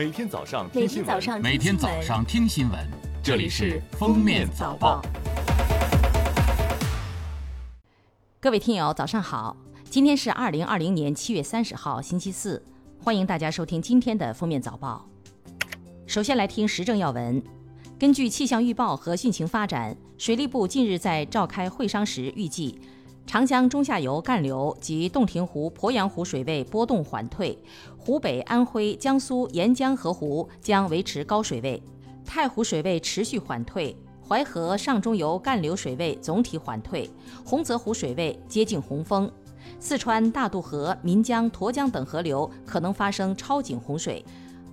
每天早上每听新闻，天早上每天早上听新闻，这里是《封面早报》。各位听友，早上好！今天是二零二零年七月三十号，星期四，欢迎大家收听今天的《封面早报》。首先来听时政要闻。根据气象预报和汛情发展，水利部近日在召开会商时预计，长江中下游干流及洞庭湖、鄱阳湖水位波动缓退，湖北、安徽、江苏沿江河湖将维持高水位，太湖水位持续缓退。淮河上中游干流水位总体缓退，洪泽湖水位接近洪峰。四川大渡河、岷江、沱江等河流可能发生超警洪水，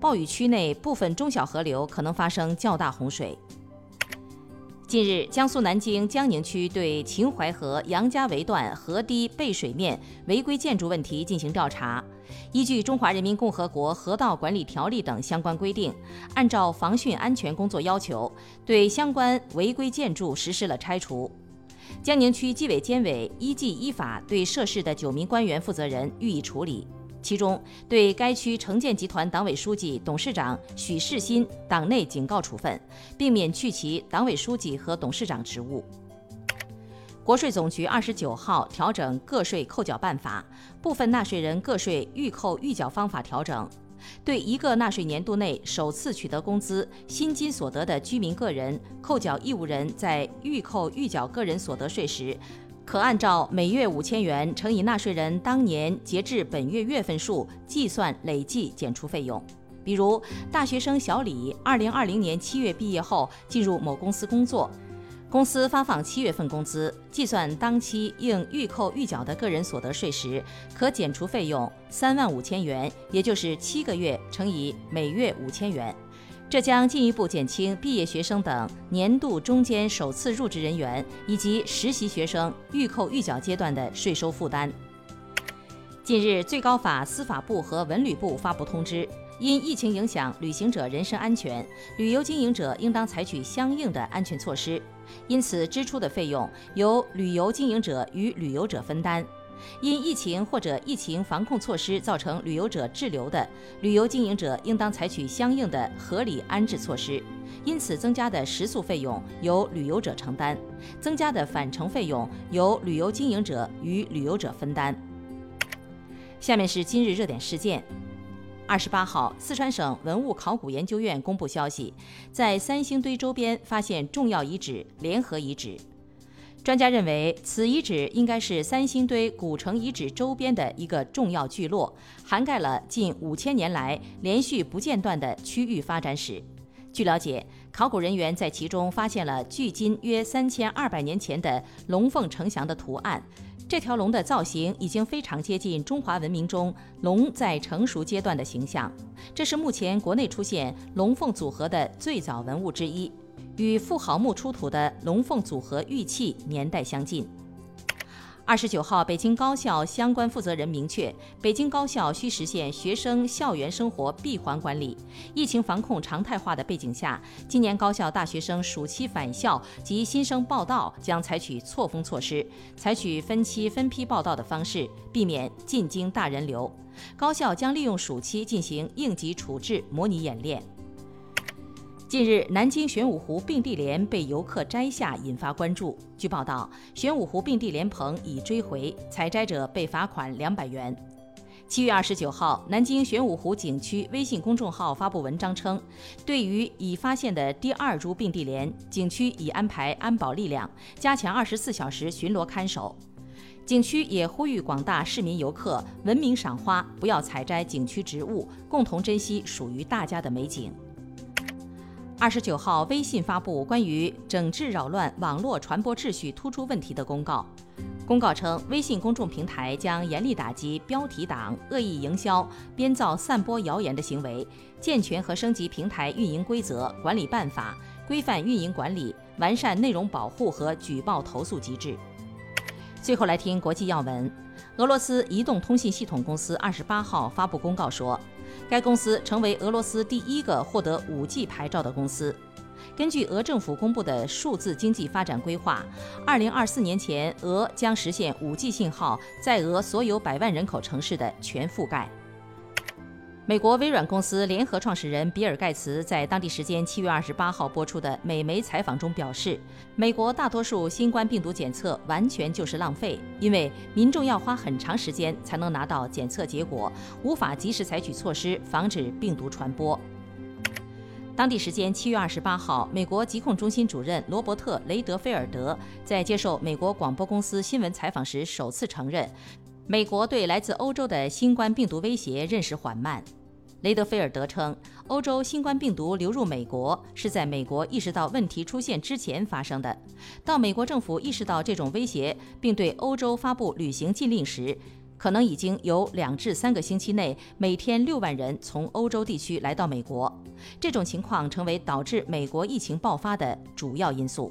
暴雨区内部分中小河流可能发生较大洪水。近日，江苏南京江宁区对秦淮河杨家围段河堤背水面违规建筑问题进行调查，依据《中华人民共和国河道管理条例》等相关规定，按照防汛安全工作要求，对相关违规建筑实施了拆除。江宁区纪委监委依纪依法对涉事的九名官员负责人予以处理。其中，对该区城建集团党委书记、董事长许世新党内警告处分，并免去其党委书记和董事长职务。国税总局二十九号调整个税扣缴办法，部分纳税人个税预扣预缴方法调整。对一个纳税年度内首次取得工资、薪金所得的居民个人，扣缴义务人在预扣预缴个人所得税时，可按照每月五千元乘以纳税人当年截至本月月份数计算累计减除费用。比如，大学生小李，二零二零年七月毕业后进入某公司工作，公司发放七月份工资，计算当期应预扣预缴的个人所得税时，可减除费用三万五千元，也就是七个月乘以每月五千元。这将进一步减轻毕业学生等年度中间首次入职人员以及实习学生预扣预缴阶段的税收负担。近日，最高法、司法部和文旅部发布通知，因疫情影响旅行者人身安全，旅游经营者应当采取相应的安全措施，因此支出的费用由旅游经营者与旅游者分担。因疫情或者疫情防控措施造成旅游者滞留的，旅游经营者应当采取相应的合理安置措施。因此，增加的食宿费用由旅游者承担，增加的返程费用由旅游经营者与旅游者分担。下面是今日热点事件。二十八号，四川省文物考古研究院公布消息，在三星堆周边发现重要遗址——联合遗址。专家认为，此遗址应该是三星堆古城遗址周边的一个重要聚落，涵盖了近五千年来连续不间断的区域发展史。据了解，考古人员在其中发现了距今约三千二百年前的龙凤呈祥的图案。这条龙的造型已经非常接近中华文明中龙在成熟阶段的形象，这是目前国内出现龙凤组合的最早文物之一。与富豪墓出土的龙凤组合玉器年代相近。二十九号，北京高校相关负责人明确，北京高校需实现学生校园生活闭环管理。疫情防控常态化的背景下，今年高校大学生暑期返校及新生报到将采取错峰措施，采取分期分批报到的方式，避免进京大人流。高校将利用暑期进行应急处置模拟演练。近日，南京玄武湖并蒂莲被游客摘下，引发关注。据报道，玄武湖并蒂莲棚已追回，采摘者被罚款两百元。七月二十九号，南京玄武湖景区微信公众号发布文章称，对于已发现的第二株并蒂莲，景区已安排安保力量加强二十四小时巡逻看守。景区也呼吁广大市民游客文明赏花，不要采摘景区植物，共同珍惜属于大家的美景。二十九号，微信发布关于整治扰乱网络传播秩序突出问题的公告。公告称，微信公众平台将严厉打击标题党、恶意营销、编造、散播谣言的行为，健全和升级平台运营规则管理办法，规范运营管理，完善内容保护和举报投诉机制。最后来听国际要闻，俄罗斯移动通信系统公司二十八号发布公告说。该公司成为俄罗斯第一个获得 5G 牌照的公司。根据俄政府公布的数字经济发展规划二零二四年前，俄将实现 5G 信号在俄所有百万人口城市的全覆盖。美国微软公司联合创始人比尔·盖茨在当地时间七月二十八号播出的美媒采访中表示，美国大多数新冠病毒检测完全就是浪费，因为民众要花很长时间才能拿到检测结果，无法及时采取措施防止病毒传播。当地时间七月二十八号，美国疾控中心主任罗伯特·雷德菲尔德在接受美国广播公司新闻采访时首次承认。美国对来自欧洲的新冠病毒威胁认识缓慢。雷德菲尔德称，欧洲新冠病毒流入美国是在美国意识到问题出现之前发生的。到美国政府意识到这种威胁，并对欧洲发布旅行禁令时，可能已经有两至三个星期内每天六万人从欧洲地区来到美国。这种情况成为导致美国疫情爆发的主要因素。